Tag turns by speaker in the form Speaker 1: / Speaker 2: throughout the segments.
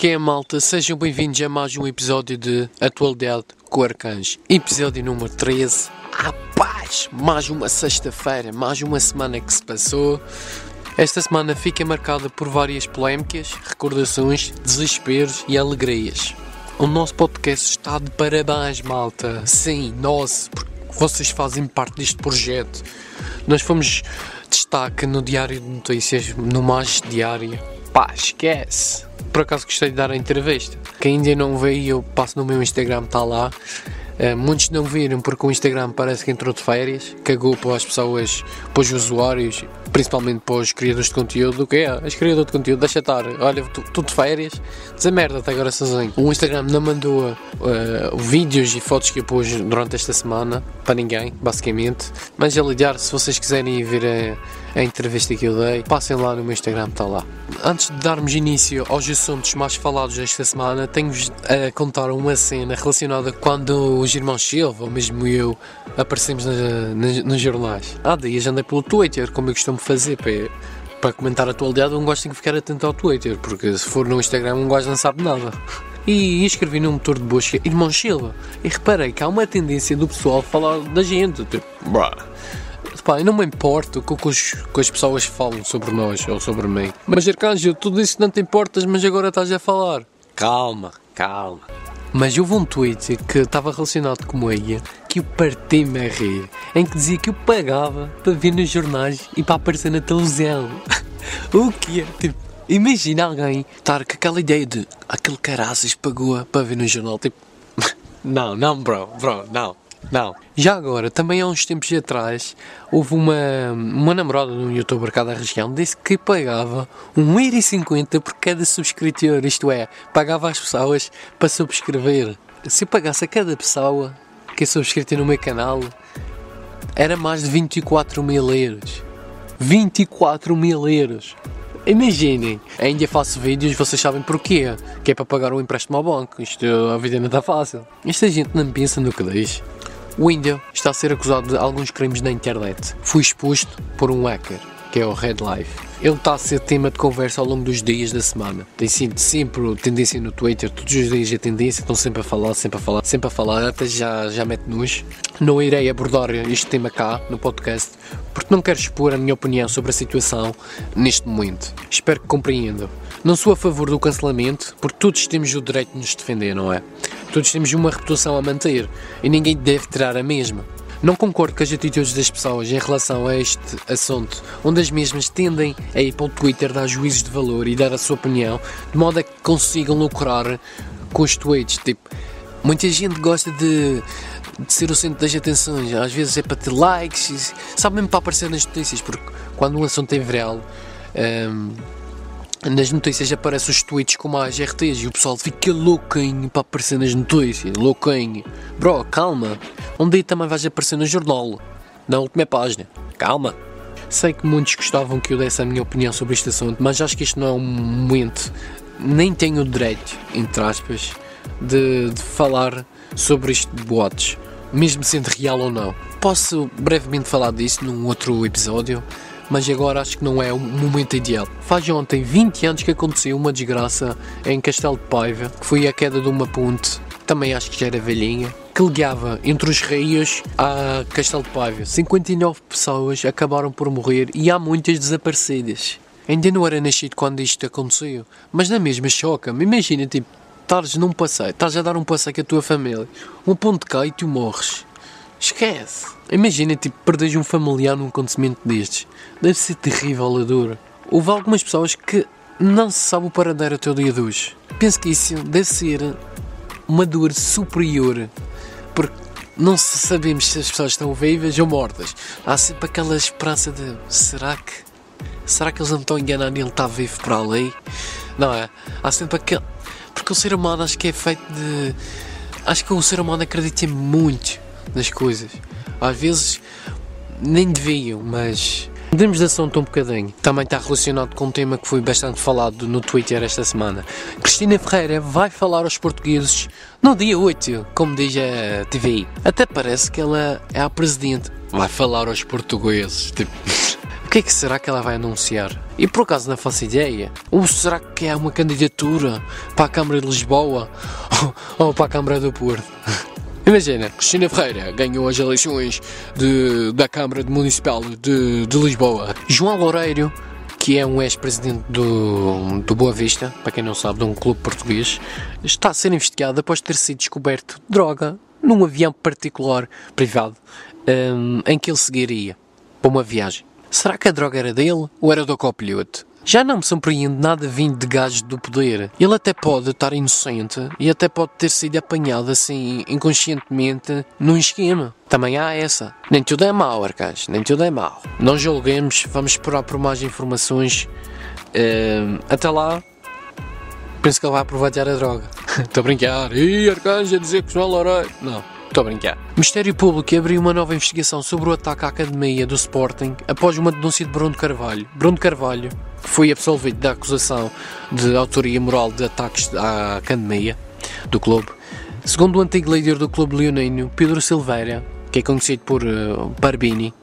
Speaker 1: Que é, malta? Sejam bem-vindos a mais um episódio de Atualidade com Arcanjo. Episódio número 13. A paz! Mais uma sexta-feira, mais uma semana que se passou. Esta semana fica marcada por várias polémicas, recordações, desesperos e alegrias. O nosso podcast está de parabéns, malta. Sim, nós, porque vocês fazem parte deste projeto. Nós fomos destaque no Diário de Notícias, no Mais Diário. Pá, esquece! Por acaso gostei de dar a entrevista. Quem ainda não veio, eu passo no meu Instagram, está lá. Uh, muitos não viram porque o Instagram parece que entrou de férias, cagou para as pessoas, para os usuários, principalmente para os criadores de conteúdo. Que é? As criadores de conteúdo, deixa estar, olha, tu, de férias, dizer merda até agora sozinho. O Instagram não mandou uh, vídeos e fotos que eu pus durante esta semana para ninguém, basicamente. Mas a ligar, se vocês quiserem ver a, a entrevista que eu dei, passem lá no meu Instagram, está lá. Antes de darmos início aos assuntos mais falados desta semana, tenho-vos a contar uma cena relacionada quando os irmãos Silva, ou mesmo eu, aparecemos nos jornais. Há dias andei pelo Twitter, como eu costumo fazer, para, para comentar a atualidade, um gosto tem que ficar atento ao Twitter, porque se for no Instagram, um gosto não sabe nada. E escrevi no motor de busca Irmão Silva e reparei que há uma tendência do pessoal falar da gente, tipo. Pá, eu não me importo com que, os, que as pessoas falam sobre nós ou sobre mim. Mas Arcanjo, tu disse que não te importas, mas agora estás a falar. Calma, calma. Mas houve um tweet que estava relacionado com meia que eu parti-me a rir, em que dizia que eu pagava para ver nos jornais e para aparecer na televisão. o que é? Tipo, imagina alguém estar com aquela ideia de aquele caraças pagou para ver no jornal. Tipo, não, não, bro, bro, não. Não. Já agora, também há uns tempos atrás, houve uma, uma namorada de um youtuber cá da região disse que pagava 1,50€ por cada subscritor, isto é, pagava às pessoas para subscrever. Se eu pagasse a cada pessoa que é subscrita no meu canal, era mais de 24 mil euros. 24 mil euros! Imaginem, ainda faço vídeos, vocês sabem porquê, que é para pagar um empréstimo ao banco. Isto, a vida não está fácil. Esta gente não pensa no que diz. O Índia está a ser acusado de alguns crimes na internet. Foi exposto por um hacker, que é o Red Life. Ele está a ser tema de conversa ao longo dos dias da semana. Tem sido sempre tendência no Twitter, todos os dias é tendência, estão sempre a falar, sempre a falar, sempre a falar, até já, já mete nos. Não irei abordar este tema cá no podcast, porque não quero expor a minha opinião sobre a situação neste momento. Espero que compreendam. Não sou a favor do cancelamento, porque todos temos o direito de nos defender, não é? Todos temos uma reputação a manter e ninguém deve tirar a mesma. Não concordo com as atitudes das pessoas em relação a este assunto, onde as mesmas tendem a ir para o Twitter dar juízos de valor e dar a sua opinião, de modo a que consigam lucrar com os tweets. Tipo, muita gente gosta de, de ser o centro das atenções, às vezes é para ter likes, sabe mesmo para aparecer nas notícias, porque quando um assunto é viral. Um, nas notícias aparecem os tweets como as RTs e o pessoal fica louquinho para aparecer nas notícias, louquinho. Bro, calma, um dia também vais aparecer no jornal, na última página, calma. Sei que muitos gostavam que eu desse a minha opinião sobre este assunto, mas acho que isto não é um momento, nem tenho o direito, entre aspas, de, de falar sobre isto de boatos, mesmo sendo real ou não. Posso brevemente falar disso num outro episódio, mas agora acho que não é o momento ideal. Faz ontem 20 anos que aconteceu uma desgraça em Castelo de Paiva, que foi a queda de uma ponte, também acho que já era velhinha, que ligava entre os rios a Castelo de Paiva. 59 pessoas acabaram por morrer e há muitas desaparecidas. Ainda não era nascido quando isto aconteceu, mas na mesma choca-me. Imagina, tipo, estares num passeio, estás a dar um passeio com a tua família, um ponto cai e tu morres. Esquece. Imagina, tipo, perderes um familiar num acontecimento destes. Deve ser terrível a dor. Houve algumas pessoas que não se sabe o paradeiro até o dia de hoje. Penso que isso deve ser uma dor superior. Porque não sabemos se as pessoas estão vivas ou mortas. Há sempre aquela esperança de será que. Será que eles não estão enganando e ele está vivo para a lei? Não é? Há sempre aquele. Porque o ser humano acho que é feito de. Acho que o ser humano acredita muito nas coisas. Às vezes nem deviam, mas Mudemos de assunto um bocadinho. Também está relacionado com um tema que foi bastante falado no Twitter esta semana. Cristina Ferreira vai falar aos portugueses no dia 8, como diz a TV. Até parece que ela é a presidente. Vai falar aos portugueses. Tipo, O que é que será que ela vai anunciar? E por acaso não faço ideia. Ou será que é uma candidatura para a Câmara de Lisboa ou para a Câmara do Porto? Imagina, Cristina Ferreira ganhou as eleições de, da Câmara Municipal de, de Lisboa. João Loureiro, que é um ex-presidente do, do Boa Vista, para quem não sabe, de um clube português, está a ser investigado após ter sido descoberto droga num avião particular privado um, em que ele seguiria para uma viagem. Será que a droga era dele ou era do copiloto? Já não me surpreende nada vindo de gajos do poder. Ele até pode estar inocente e até pode ter sido apanhado assim inconscientemente num esquema. Também há essa. Nem tudo é mau, Arcães, nem tudo é mau. Não julguemos, vamos esperar por mais informações. Uh, até lá, penso que ele vai aproveitar a droga. Estou a brincar. Ih, Arcanjo a dizer que João Loureiro. Não. Estou a brincar. Ministério Público abriu uma nova investigação sobre o ataque à academia do Sporting após uma denúncia de Bruno Carvalho. Bruno Carvalho foi absolvido da acusação de autoria moral de ataques à academia do clube. Segundo o antigo líder do clube leonino, Pedro Silveira, que é conhecido por uh, Barbini,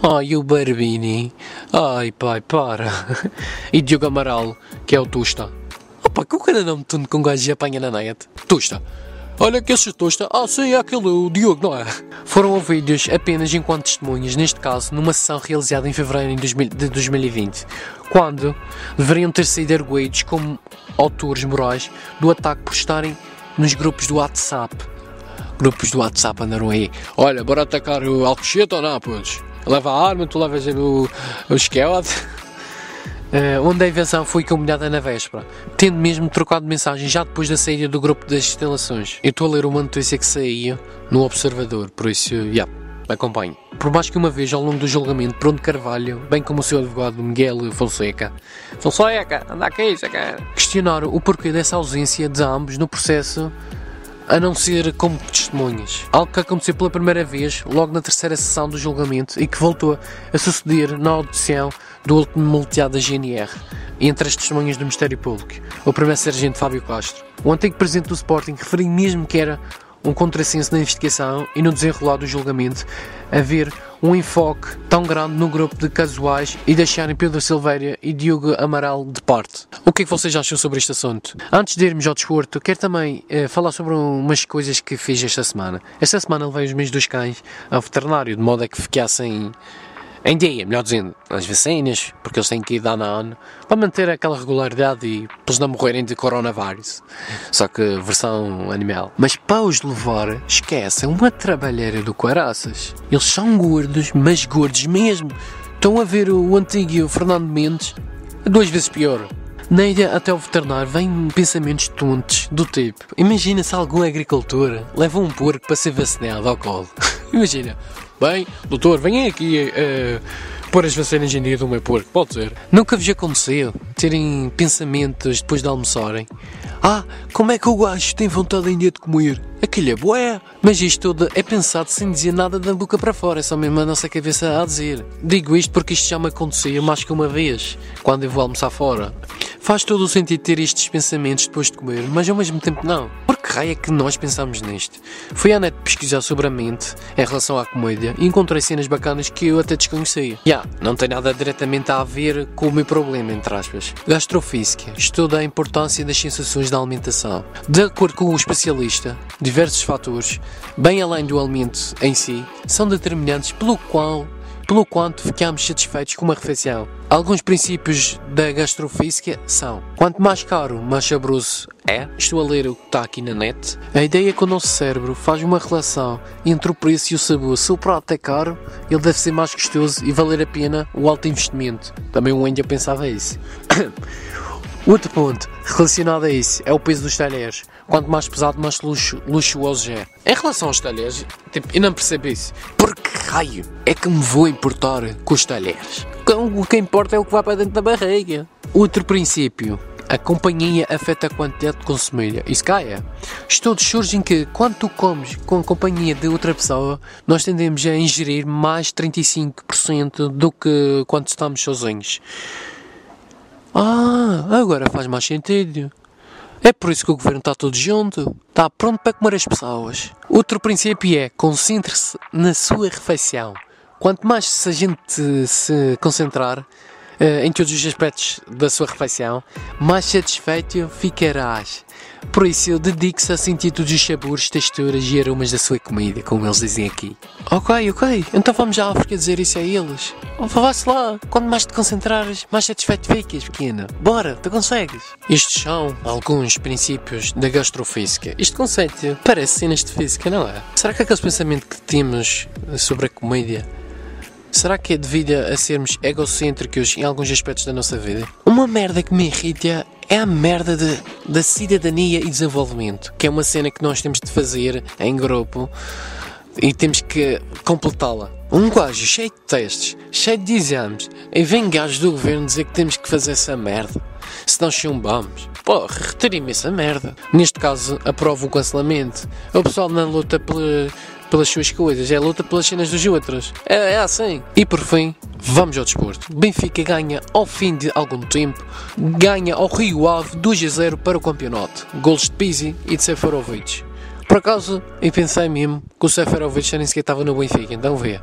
Speaker 1: Ai, o Barbini. Ai, pai, para. e Diogo Amaral, que é o Tusta. Opa, que o cara não me tunde com gajo e apanha na net. Tusta. Olha que tosta. Ah, sim, é aquele, o Diogo, não é? Foram ouvidos apenas enquanto testemunhas, neste caso, numa sessão realizada em fevereiro de 2020, quando deveriam ter sido arguídos como autores morais do ataque por estarem nos grupos do WhatsApp. Grupos do WhatsApp andaram aí. Olha, bora atacar o Alcochete ou não, pois? Leva a arma, tu levas o, o esqueleto uh, onde a invenção foi combinada na véspera, tendo mesmo trocado mensagem já depois da saída do grupo das instalações. Eu estou a ler uma notícia que saía no Observador, por isso, yeah, acompanhe. Por mais que uma vez ao longo do julgamento, Bruno Carvalho, bem como o seu advogado Miguel Fonseca, Fonseca, anda aqui, cara, questionaram o porquê dessa ausência de ambos no processo a não ser como testemunhas. Algo que aconteceu pela primeira vez, logo na terceira sessão do julgamento, e que voltou a suceder na audição do último multeado da GNR, entre as testemunhas do Ministério Público, o primeiro sargento Fábio Castro. O antigo presidente do Sporting referiu mesmo que era um contrassenso na investigação e no desenrolar do julgamento haver um enfoque tão grande no grupo de casuais e deixarem Pedro Silveira e Diogo Amaral de parte. O que é que vocês acham sobre este assunto? Antes de irmos ao desporto, quero também uh, falar sobre umas coisas que fiz esta semana. Esta semana levei os meus dois cães ao veterinário, de modo a que ficassem em dia, melhor dizendo, as vacinas, porque eles têm que ir dar na ano, para manter aquela regularidade e para eles não morrerem de coronavírus. Só que versão animal. Mas para os levar, esquecem uma trabalheira do Quaraças. Eles são gordos, mas gordos mesmo. Estão a ver o antigo Fernando Mendes, duas vezes pior. Na ilha até o veterinário vêm pensamentos tontos do tipo: imagina se algum agricultor leva um porco para ser vacinado ao colo. imagina, Bem, doutor, venha aqui uh, pôr as vacinas em dia do meu porco, pode ser. Nunca vos aconteceu terem pensamentos depois de almoçarem? Ah, como é que o gajo tem vontade ainda de comer? Aquilo é boé. Mas isto tudo é pensado sem dizer nada da boca para fora, é só mesmo a nossa cabeça a dizer. Digo isto porque isto já me acontecia mais que uma vez, quando eu vou almoçar fora. Faz todo o sentido ter estes pensamentos depois de comer, mas ao mesmo tempo não que raio é que nós pensamos nisto? Fui à net pesquisar sobre a mente em relação à comédia e encontrei cenas bacanas que eu até desconhecia. Já, yeah, não tem nada diretamente a ver com o meu problema, entre aspas. Gastrofísica estuda a importância das sensações da alimentação. De acordo com o especialista, diversos fatores, bem além do alimento em si, são determinantes pelo qual pelo quanto ficamos satisfeitos com uma refeição. Alguns princípios da gastrofísica são: quanto mais caro, mais saboroso é. Estou a ler o que está aqui na net. A ideia é que o nosso cérebro faz uma relação entre o preço e o sabor. Se o prato é caro, ele deve ser mais gostoso e valer a pena o alto investimento. Também o Índia pensava isso. Outro ponto relacionado a isso é o peso dos talheres. Quanto mais pesado, mais luxo, luxuoso é. Em relação aos talheres, tipo, eu não percebo isso. Por que raio é que me vou importar com os talheres? O que importa é o que vai para dentro da barriga. Outro princípio. A companhia afeta a quantidade de consumida. Isso cá é. Estudos surgem que, quando tu comes com a companhia de outra pessoa, nós tendemos a ingerir mais 35% do que quando estamos sozinhos. Ah, agora faz mais sentido. É por isso que o governo está todo junto. Está pronto para comer as pessoas. Outro princípio é concentre-se na sua refeição. quanto mais a gente se concentrar uh, em todos os aspectos da sua refeição, mais satisfeito ficarás. Por isso, dedique-se a sentir todos os sabores, texturas e aromas da sua comida, como eles dizem aqui. Ok, ok, então vamos à África dizer isso a eles. Oh, Vá-se lá, quanto mais te concentrares, mais satisfeito ficas, pequena. Bora, tu consegues. Estes são alguns princípios da gastrofísica. Este conceito parece cenas de física, não é? Será que aquele pensamento que temos sobre a comida Será que é devido a sermos egocêntricos em alguns aspectos da nossa vida? Uma merda que me irrita é a merda de, da cidadania e desenvolvimento, que é uma cena que nós temos de fazer em grupo e temos que completá-la. Um gajo cheio de testes, cheio de exames, e vem gajos do governo dizer que temos que fazer essa merda. Se não chumbamos, porra, retirem-me essa merda. Neste caso, aprovo o cancelamento. O pessoal na luta pela pelas suas coisas, é luta pelas cenas dos outros. É, é assim. E por fim, vamos ao desporto. Benfica ganha ao fim de algum tempo, ganha ao Rio Ave 2 a 0 para o campeonato. Golos de Pizzi e de Seferovic. Por acaso, eu pensei mesmo que o Seferovic nem sequer estava no Benfica, então vê.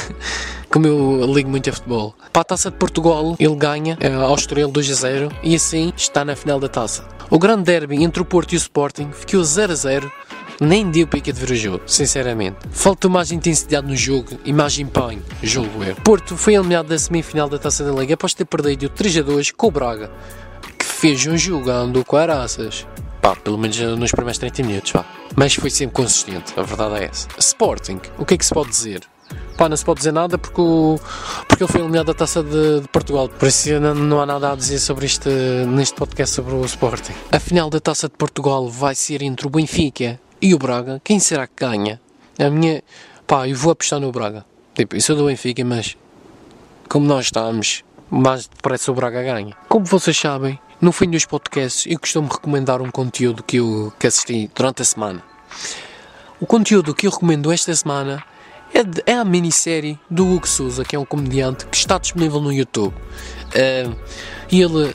Speaker 1: Como eu ligo muito a futebol. Para a taça de Portugal, ele ganha é, ao Estoril 2 a 0 e assim está na final da taça. O grande derby entre o Porto e o Sporting ficou 0 a 0 nem deu de ver o jogo, sinceramente. Faltou mais intensidade no jogo e mais empenho, julgo eu. Porto foi eliminado da semifinal da Taça da Liga após ter perdido 3 a 2 com o Braga, que fez um jogando com araças. Pá, pelo menos nos primeiros 30 minutos, pá. Mas foi sempre consistente, a verdade é essa. Sporting, o que é que se pode dizer? Pá, não se pode dizer nada porque, o, porque ele foi eliminado da taça de, de Portugal. Por isso não, não, há nada a dizer sobre este, neste podcast sobre o Sporting. A final da taça de Portugal vai ser entre o Benfica e o Braga, quem será que ganha? A minha. Pá, eu vou apostar no Braga. Tipo, eu sou do Benfica, mas. Como nós estamos, mais depressa o Braga ganha. Como vocês sabem, no fim dos podcasts eu costumo recomendar um conteúdo que eu que assisti durante a semana. O conteúdo que eu recomendo esta semana é, de, é a minissérie do Hugo Souza, que é um comediante que está disponível no YouTube. Uh, ele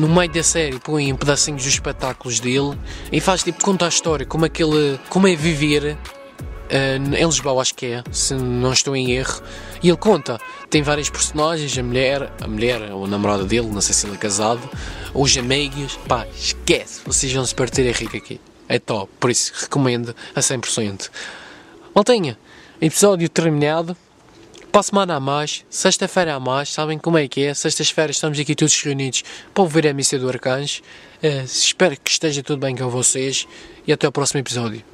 Speaker 1: no meio da série põe pedacinhos dos espetáculos dele e faz tipo conta a história, como aquele. como é viver uh, em Lisboa, acho que é, se não estou em erro. E ele conta, tem várias personagens, a mulher, a mulher, ou a namorada dele, não sei se ele é casado, os amigos, pá, esquece, vocês vão se partir a rico aqui. É top, por isso recomendo a 100%. Maltinha, episódio terminado. Para a semana a mais, sexta-feira a mais, sabem como é que é? Sextas-feiras estamos aqui todos reunidos para ouvir a missa do Arcanjo. Uh, espero que esteja tudo bem com vocês e até o próximo episódio.